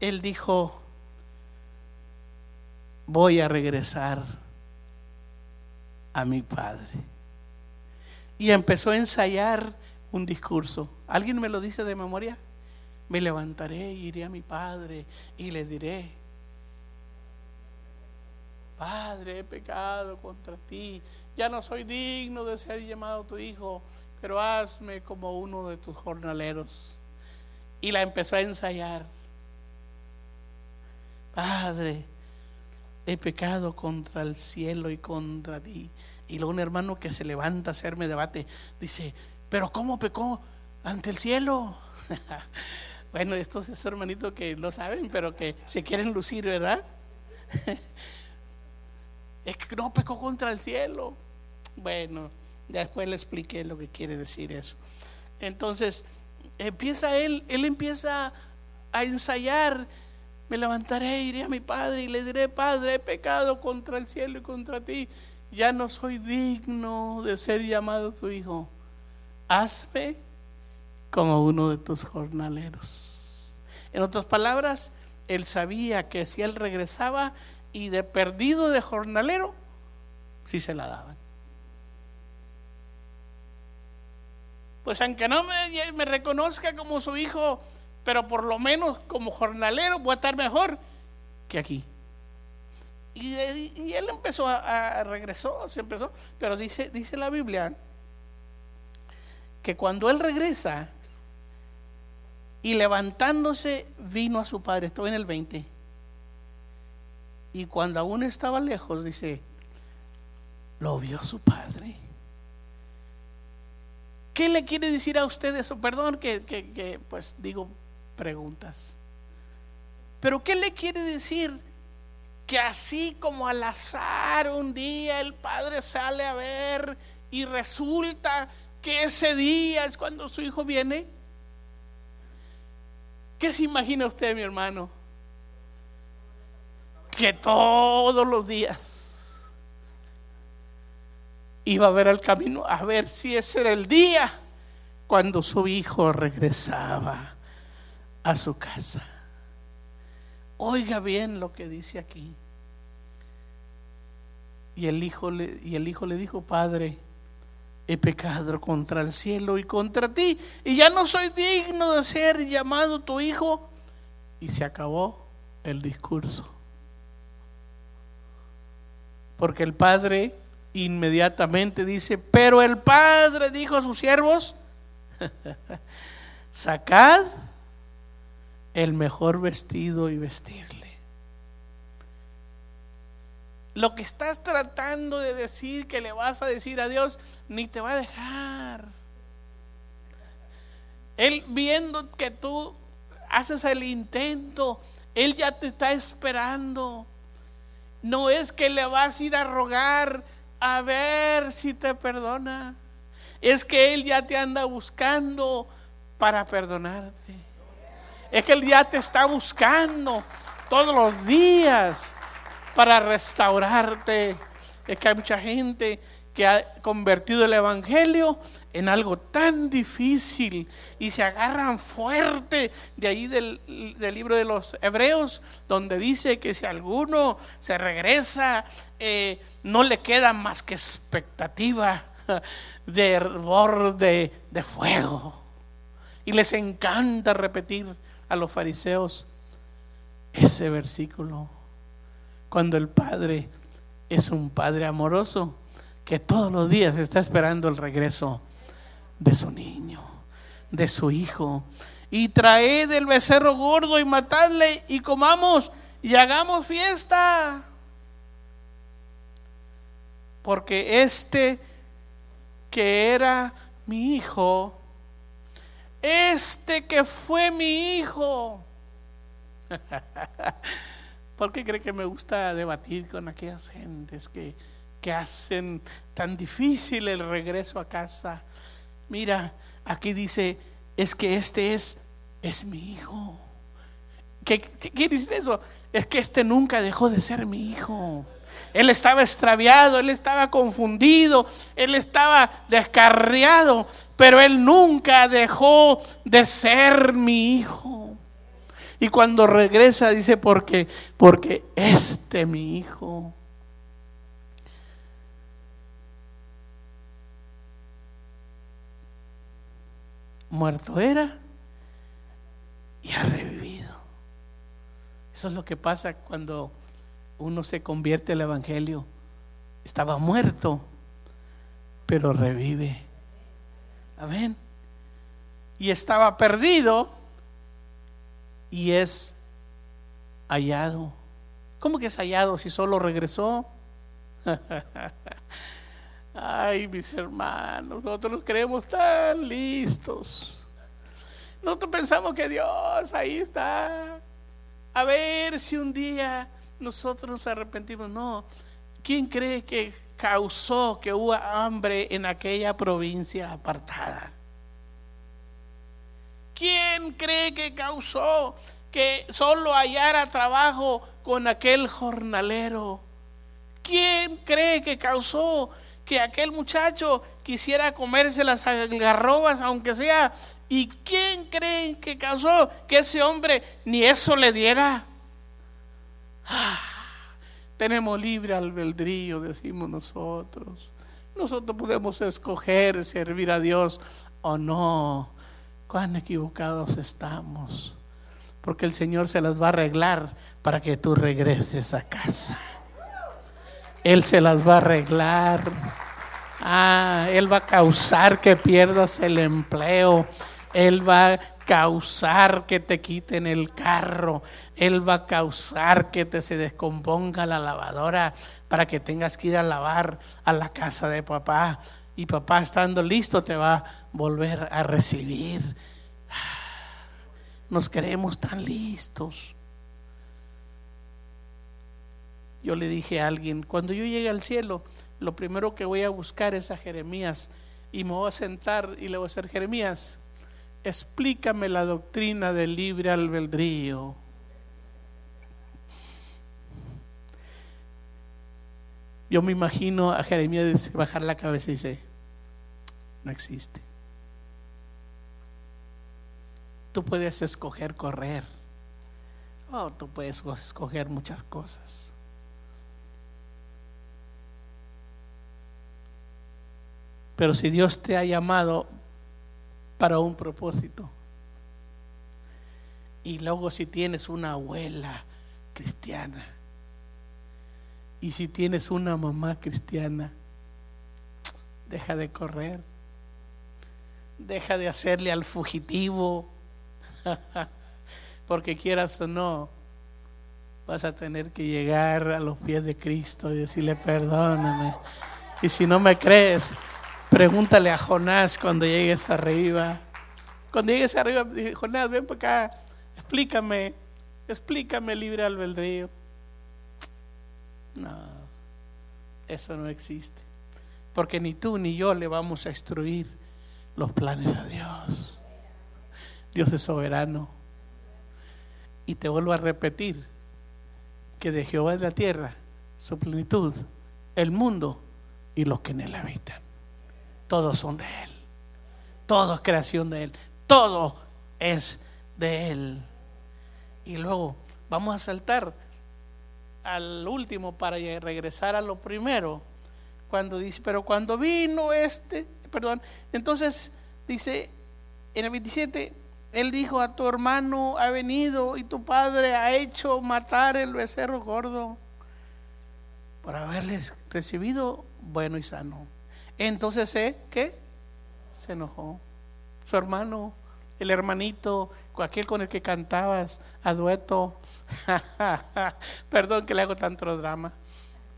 él dijo, voy a regresar a mi padre y empezó a ensayar un discurso. ¿Alguien me lo dice de memoria? Me levantaré y iré a mi padre y le diré, Padre, he pecado contra ti, ya no soy digno de ser llamado tu hijo, pero hazme como uno de tus jornaleros. Y la empezó a ensayar. Padre, he pecado contra el cielo y contra ti. Y luego un hermano que se levanta a hacerme debate dice, pero ¿cómo pecó ante el cielo? bueno, estos es hermanitos que lo saben, pero que se quieren lucir, ¿verdad? es que no pecó contra el cielo. Bueno, después le expliqué lo que quiere decir eso. Entonces, empieza él, él empieza a ensayar. Me levantaré, iré a mi padre y le diré, Padre, he pecado contra el cielo y contra ti. Ya no soy digno de ser llamado tu hijo. Hazme como uno de tus jornaleros. En otras palabras, él sabía que si él regresaba y de perdido de jornalero, sí se la daban. Pues aunque no me, me reconozca como su hijo, pero por lo menos como jornalero voy a estar mejor que aquí. Y, él empezó a, regresó, se empezó, pero dice, dice la Biblia que cuando él regresa y levantándose vino a su padre, estoy en el 20. Y cuando aún estaba lejos, dice, lo vio su padre. ¿Qué le quiere decir a usted eso? Perdón que, que pues digo preguntas. Pero ¿qué le quiere decir? Que así como al azar un día el padre sale a ver y resulta que ese día es cuando su hijo viene. ¿Qué se imagina usted, mi hermano? Que todos los días iba a ver el camino a ver si ese era el día cuando su hijo regresaba a su casa. Oiga bien lo que dice aquí. Y el hijo le, y el hijo le dijo, Padre, he pecado contra el cielo y contra ti, y ya no soy digno de ser llamado tu hijo. Y se acabó el discurso. Porque el padre inmediatamente dice, pero el padre dijo a sus siervos, sacad el mejor vestido y vestirle. Lo que estás tratando de decir que le vas a decir a Dios, ni te va a dejar. Él viendo que tú haces el intento, Él ya te está esperando. No es que le vas a ir a rogar a ver si te perdona. Es que Él ya te anda buscando para perdonarte. Es que Él ya te está buscando todos los días para restaurarte. Es que hay mucha gente que ha convertido el Evangelio en algo tan difícil y se agarran fuerte de ahí del, libro de los Hebreos, donde dice que si alguno se regresa, eh, no le queda más que expectativa de hervor de, de fuego. Y les encanta repetir a los fariseos ese versículo, cuando el Padre es un Padre amoroso que todos los días está esperando el regreso de su niño, de su hijo. Y traed el becerro gordo y matadle y comamos y hagamos fiesta. Porque este que era mi hijo, este que fue mi hijo. ¿Por qué cree que me gusta debatir con aquellas gentes que, que hacen tan difícil el regreso a casa? Mira, aquí dice, es que este es, es mi hijo. ¿Qué, qué, dice eso? Es que este nunca dejó de ser mi hijo. Él estaba extraviado, él estaba confundido, él estaba descarriado, pero él nunca dejó de ser mi hijo. Y cuando regresa dice, porque, porque este mi hijo muerto era y ha revivido. Eso es lo que pasa cuando uno se convierte al Evangelio. Estaba muerto, pero revive. Amén. Y estaba perdido y es hallado. ¿Cómo que es hallado si solo regresó? Ay, mis hermanos, nosotros nos creemos tan listos. Nosotros pensamos que Dios ahí está. A ver si un día nosotros nos arrepentimos. No. ¿Quién cree que causó que hubo hambre en aquella provincia apartada? ¿Quién cree que causó que solo hallara trabajo con aquel jornalero? ¿Quién cree que causó que aquel muchacho quisiera comerse las algarrobas, aunque sea? ¿Y quién cree que causó que ese hombre ni eso le diera? Ah, tenemos libre albedrío, decimos nosotros. Nosotros podemos escoger servir a Dios o no. Cuán equivocados estamos. Porque el Señor se las va a arreglar para que tú regreses a casa. Él se las va a arreglar. Ah, Él va a causar que pierdas el empleo. Él va a causar que te quiten el carro. Él va a causar que te se descomponga la lavadora para que tengas que ir a lavar a la casa de papá. Y papá estando listo te va a volver a recibir. Nos creemos tan listos. Yo le dije a alguien, cuando yo llegue al cielo, lo primero que voy a buscar es a Jeremías y me voy a sentar y le voy a decir, Jeremías, explícame la doctrina del libre albedrío. Yo me imagino a Jeremías bajar la cabeza y dice, no existe. Tú puedes escoger correr. Oh, tú puedes escoger muchas cosas. Pero si Dios te ha llamado para un propósito, y luego si tienes una abuela cristiana, y si tienes una mamá cristiana, deja de correr, deja de hacerle al fugitivo, porque quieras o no, vas a tener que llegar a los pies de Cristo y decirle perdóname. Y si no me crees, Pregúntale a Jonás cuando llegues arriba. Cuando llegues arriba, Jonás, ven para acá, explícame, explícame libre albedrío. No, eso no existe. Porque ni tú ni yo le vamos a instruir los planes a Dios. Dios es soberano. Y te vuelvo a repetir que de Jehová es la tierra, su plenitud, el mundo y los que en él habitan todos son de Él. Todo es creación de Él. Todo es de Él. Y luego vamos a saltar al último para regresar a lo primero. Cuando dice, pero cuando vino este, perdón, entonces dice en el 27, él dijo a tu hermano ha venido y tu padre ha hecho matar el becerro gordo por haberles recibido bueno y sano. Entonces, ¿eh? ¿qué? Se enojó. Su hermano, el hermanito, aquel con el que cantabas a dueto. Perdón que le hago tanto drama.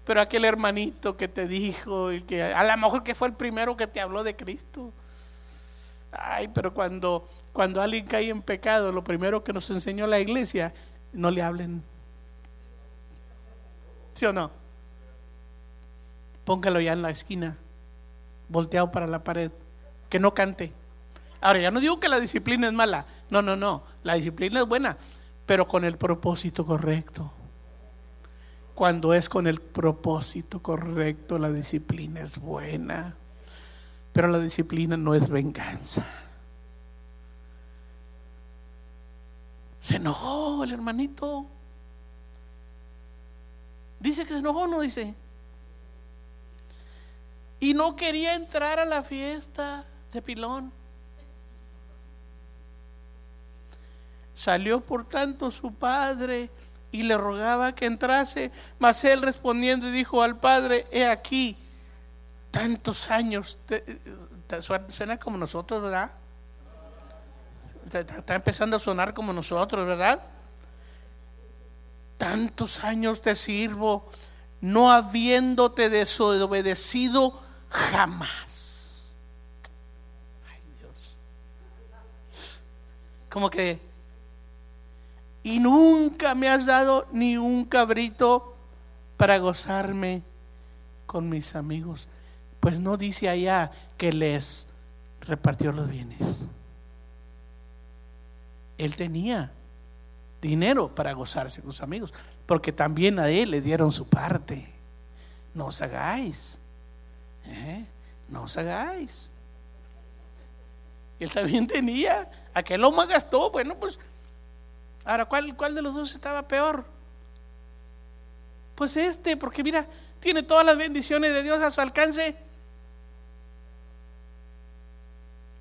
Pero aquel hermanito que te dijo y que a lo mejor que fue el primero que te habló de Cristo. Ay, pero cuando, cuando alguien cae en pecado, lo primero que nos enseñó la iglesia, no le hablen. ¿Sí o no? Póngalo ya en la esquina volteado para la pared, que no cante. Ahora, ya no digo que la disciplina es mala, no, no, no, la disciplina es buena, pero con el propósito correcto. Cuando es con el propósito correcto, la disciplina es buena, pero la disciplina no es venganza. Se enojó el hermanito. Dice que se enojó, no dice y no quería entrar a la fiesta de Pilón. Salió por tanto su padre y le rogaba que entrase, mas él respondiendo dijo al padre, he aquí, tantos años, suena como nosotros, ¿verdad? Está empezando a sonar como nosotros, ¿verdad? Tantos años te sirvo, no habiéndote desobedecido Jamás. Ay Dios. Como que, y nunca me has dado ni un cabrito para gozarme con mis amigos. Pues no dice allá que les repartió los bienes. Él tenía dinero para gozarse con sus amigos, porque también a él le dieron su parte. No os hagáis, ¿eh? no os hagáis. Él también tenía, aquel hombre gastó, bueno, pues, ahora, ¿cuál, ¿cuál de los dos estaba peor? Pues este, porque mira, tiene todas las bendiciones de Dios a su alcance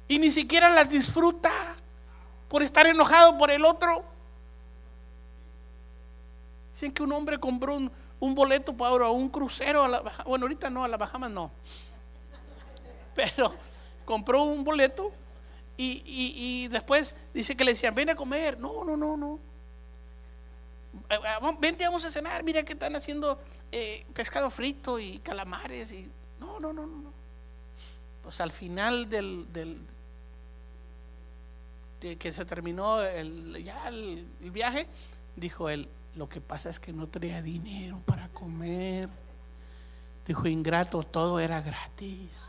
y ni siquiera las disfruta por estar enojado por el otro. Dicen que un hombre compró un, boleto para un crucero a la bueno, ahorita no, a la Bahamas no. Pero compró un boleto y, después dice que le decían, ven a comer. No, no, no, no. Eh, eh, vente, vamos a cenar. Mira que están haciendo eh, pescado frito y calamares. Y... No, no, no, no. Pues al final del, del de que se terminó el, ya el viaje, dijo él, lo que pasa es que no traía dinero para comer. Dijo, ingrato, todo era gratis.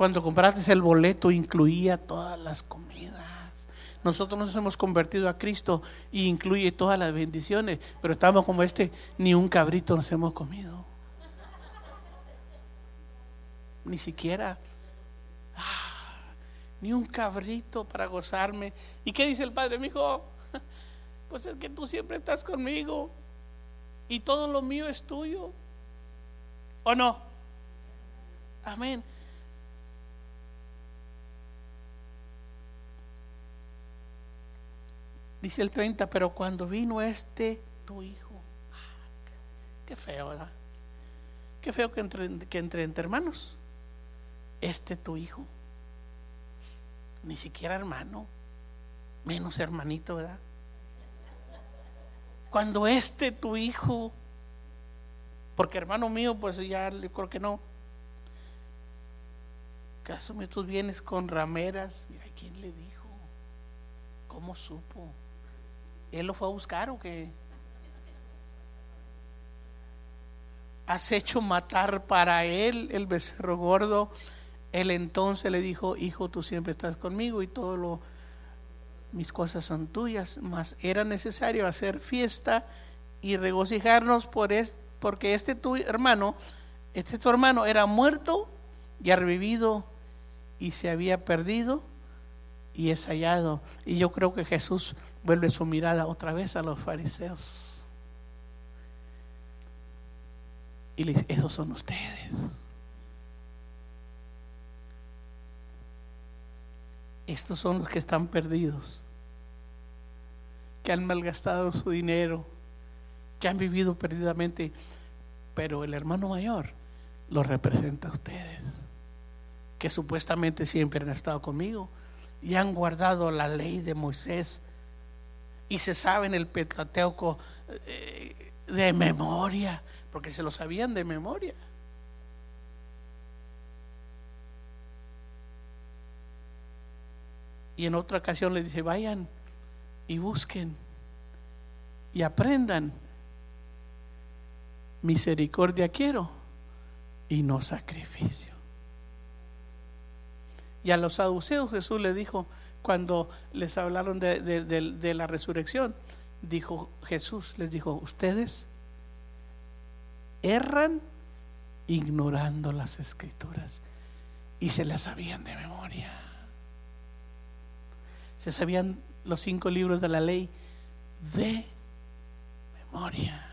Cuando compraste el boleto incluía todas las comidas. Nosotros nos hemos convertido a Cristo y incluye todas las bendiciones, pero estamos como este, ni un cabrito nos hemos comido. Ni siquiera. Ah, ni un cabrito para gozarme. ¿Y qué dice el Padre? Mi hijo, pues es que tú siempre estás conmigo y todo lo mío es tuyo. ¿O no? Amén. Dice el 30, pero cuando vino este tu hijo, ah, qué feo, ¿verdad? Qué feo que entre, que entre hermanos. Este tu hijo, ni siquiera hermano, menos hermanito, ¿verdad? Cuando este tu hijo, porque hermano mío, pues ya le creo que no. me tus bienes con rameras. Mira, ¿quién le dijo? ¿Cómo supo? ¿Él lo fue a buscar o qué? Has hecho matar para él el becerro gordo. Él entonces le dijo, hijo, tú siempre estás conmigo y todo lo mis cosas son tuyas, mas era necesario hacer fiesta y regocijarnos por porque este tu hermano, este tu hermano era muerto y ha revivido y se había perdido y es hallado. Y yo creo que Jesús vuelve su mirada otra vez a los fariseos. Y le dice, esos son ustedes. Estos son los que están perdidos, que han malgastado su dinero, que han vivido perdidamente, pero el hermano mayor los representa a ustedes, que supuestamente siempre han estado conmigo y han guardado la ley de Moisés y se saben el Pentateuco eh, de memoria, porque se lo sabían de memoria. Y en otra ocasión le dice, vayan y busquen y aprendan. Misericordia quiero y no sacrificio. Y a los saduceos Jesús le dijo, cuando les hablaron de, la resurrección, dijo Jesús, les dijo, ustedes erran ignorando las escrituras y se las sabían de memoria se sabían los cinco libros de la ley de memoria.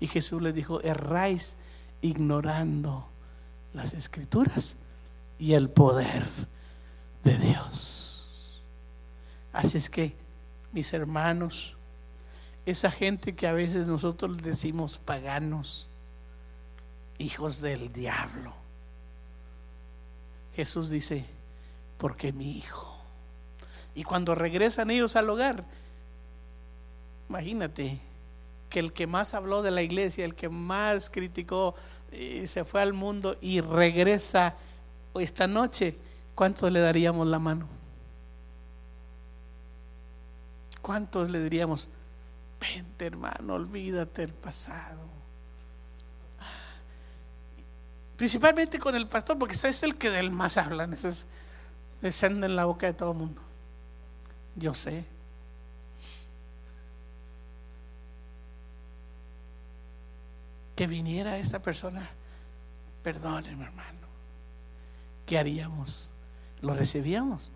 Y Jesús les dijo, erráis ignorando las escrituras y el poder de Dios. Así es que, mis hermanos, esa gente que a veces nosotros decimos paganos, hijos del diablo, Jesús dice, porque mi hijo y cuando regresan ellos al hogar, imagínate que el que más habló de la iglesia, el que más criticó, eh, se fue al mundo y regresa esta noche, ¿cuántos le daríamos la mano? ¿Cuántos le diríamos, vente hermano, olvídate del pasado? Principalmente con el pastor, porque ese es el que del más hablan. Ese es, descende en la boca de todo el mundo. Yo sé. Que viniera esa persona, perdóneme hermano, ¿qué haríamos? ¿Lo recibíamos?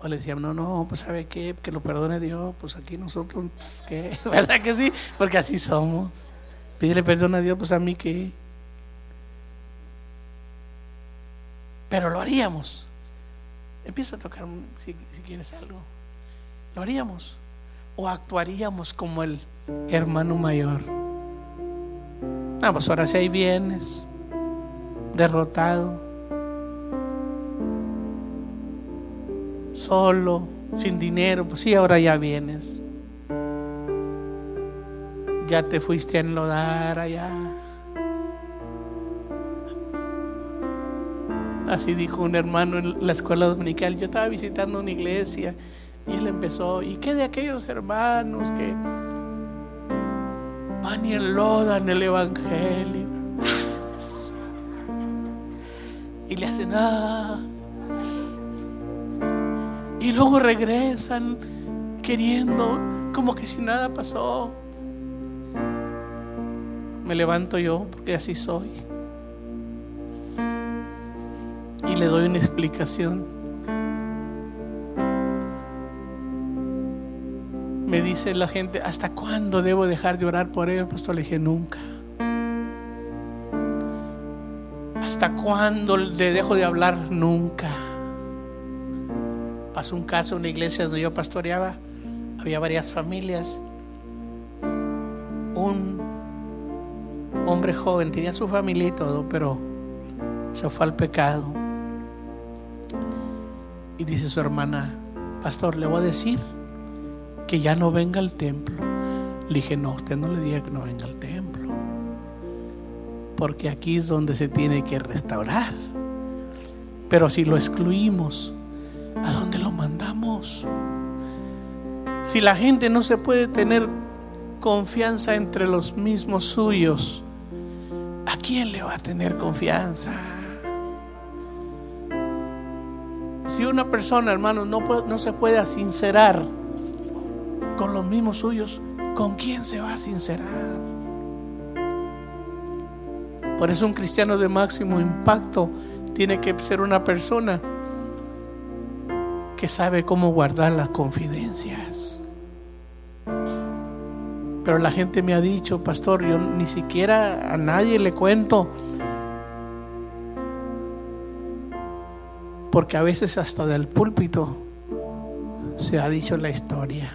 O le decíamos, no, no, pues sabe qué, que lo perdone Dios, pues aquí nosotros, pues, ¿qué? ¿Verdad que sí? Porque así somos. Pídele perdón a Dios, pues a mí qué. Pero lo haríamos. Empieza a tocar si, si quieres algo. Lo haríamos. O actuaríamos como el hermano mayor. No, pues ahora si hay bienes, derrotado, solo, sin dinero, pues sí, ahora ya vienes. Ya te fuiste a enlodar allá. Así dijo un hermano en la escuela dominical. Yo estaba visitando una iglesia y él empezó, ¿y qué de aquellos hermanos que van y enlodan el Evangelio? Y le hacen, ah. Y luego regresan queriendo como que si nada pasó. Me levanto yo porque así soy. Y le doy una explicación. Me dice la gente, ¿hasta cuándo debo dejar de orar por ellos? Pastor, le dije, nunca. ¿Hasta cuándo le dejo de hablar? Nunca. Pasó un caso en una iglesia donde yo pastoreaba. Había varias familias. Un hombre joven tenía su familia y todo, pero se fue al pecado. Y dice su hermana, pastor, le voy a decir que ya no venga al templo. Le dije, no, usted no le diga que no venga al templo. Porque aquí es donde se tiene que restaurar. Pero si lo excluimos, ¿a dónde? Si la gente no se puede tener confianza entre los mismos suyos, ¿a quién le va a tener confianza? Si una persona, hermano, no, no se puede sincerar con los mismos suyos, ¿con quién se va a sincerar? Por eso un cristiano de máximo impacto tiene que ser una persona que sabe cómo guardar las confidencias. Pero la gente me ha dicho, pastor, yo ni siquiera a nadie le cuento. Porque a veces hasta del púlpito se ha dicho la historia.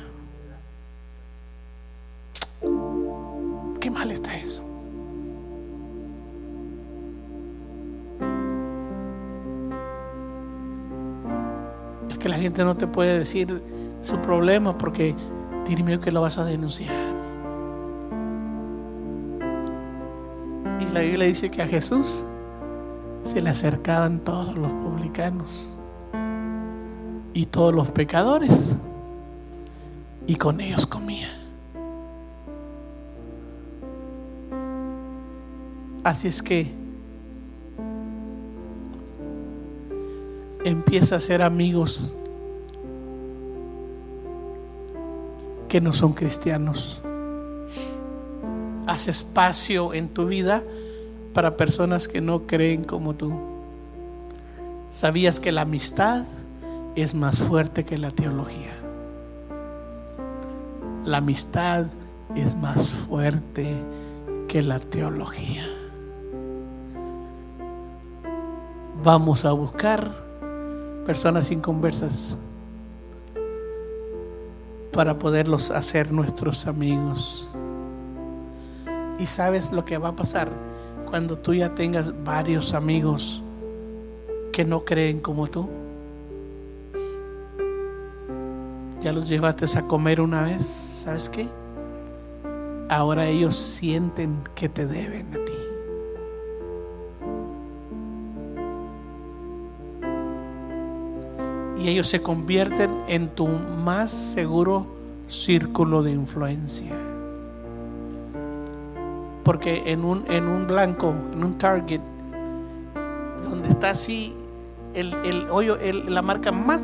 Qué mal está eso. Es que la gente no te puede decir su problema porque tiene miedo que lo vas a denunciar. La Biblia dice que a Jesús se le acercaban todos los publicanos y todos los pecadores y con ellos comía. Así es que empieza a ser amigos que no son cristianos. Haz espacio en tu vida para personas que no creen como tú. ¿Sabías que la amistad es más fuerte que la teología? La amistad es más fuerte que la teología. Vamos a buscar personas sin conversas para poderlos hacer nuestros amigos. Y sabes lo que va a pasar cuando tú ya tengas varios amigos que no creen como tú. Ya los llevaste a comer una vez, ¿sabes qué? Ahora ellos sienten que te deben a ti. Y ellos se convierten en tu más seguro círculo de influencia. Porque en un, en un blanco, en un target, donde está así el, el hoyo, el- la marca más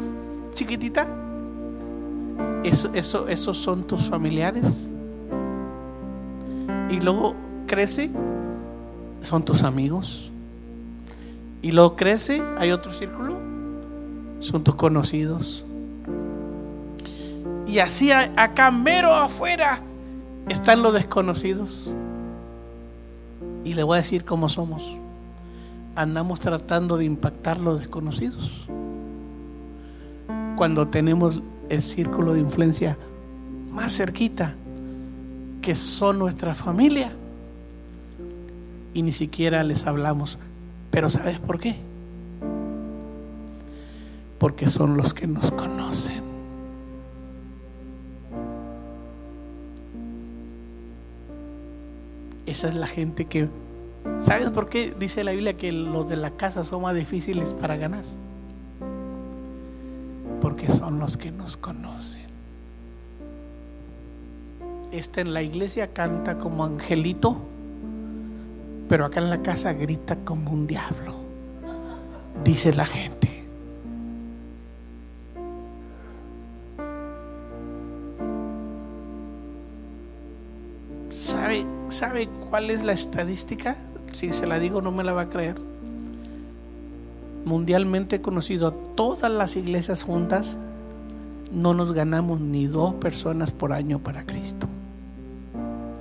chiquitita, eso, eso, esos son tus familiares. Y luego crece, son tus amigos. Y luego crece, hay otro círculo, son tus conocidos. Y así acá mero afuera están los desconocidos. Y le voy a decir cómo somos. Andamos tratando de impactar los desconocidos. Cuando tenemos el círculo de influencia más cerquita, que son nuestra familia. Y ni siquiera les hablamos. Pero ¿sabes por qué? Porque son los que nos conocen. Esa es la gente que... ¿Sabes por qué dice la Biblia que los de la casa son más difíciles para ganar? Porque son los que nos conocen. Este en la iglesia canta como angelito, pero acá en la casa grita como un diablo, dice la gente. ¿Sabe, ¿Sabe cuál es la estadística? Si se la digo no me la va a creer. Mundialmente conocido, todas las iglesias juntas no nos ganamos ni dos personas por año para Cristo.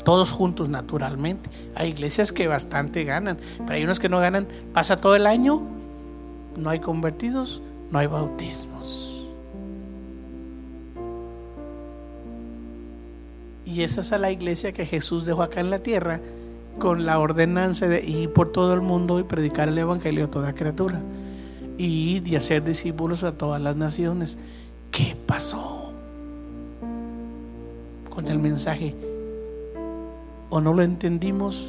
Todos juntos naturalmente. Hay iglesias que bastante ganan, pero hay unos que no ganan. Pasa todo el año, no hay convertidos, no hay bautismos. Y esa es a la iglesia que Jesús dejó acá en la tierra con la ordenanza de ir por todo el mundo y predicar el evangelio a toda criatura y de hacer discípulos a todas las naciones. ¿Qué pasó con el mensaje? O no lo entendimos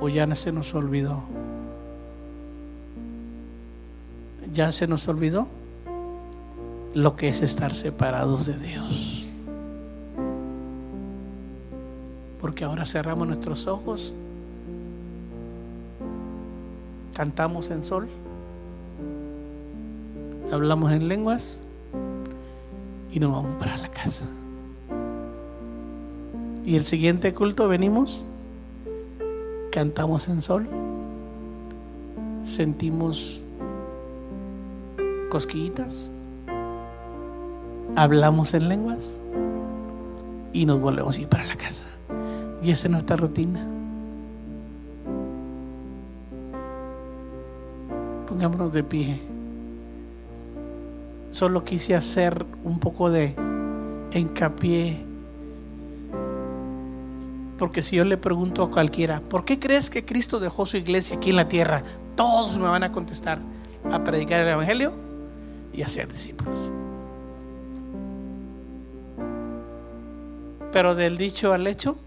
o ya se nos olvidó. Ya se nos olvidó lo que es estar separados de Dios. Porque ahora cerramos nuestros ojos, cantamos en sol, hablamos en lenguas y nos vamos para la casa. Y el siguiente culto venimos, cantamos en sol, sentimos cosquillitas, hablamos en lenguas y nos volvemos a ir para la casa. Y esa es nuestra rutina. Pongámonos de pie. Solo quise hacer un poco de hincapié. Porque si yo le pregunto a cualquiera, ¿por qué crees que Cristo dejó su iglesia aquí en la tierra? Todos me van a contestar a predicar el Evangelio y a ser discípulos. Pero del dicho al hecho,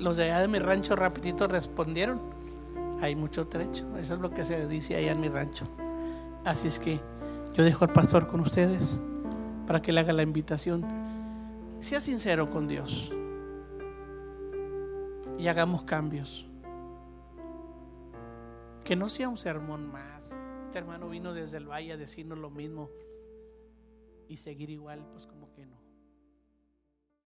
los de allá de mi rancho rapidito respondieron. Hay mucho trecho. Eso es lo que se dice allá en mi rancho. Así es que yo dejo al pastor con ustedes para que le haga la invitación. Sea sincero con Dios y hagamos cambios. Que no sea un sermón más. Este hermano vino desde el valle a decirnos lo mismo y seguir igual, pues como.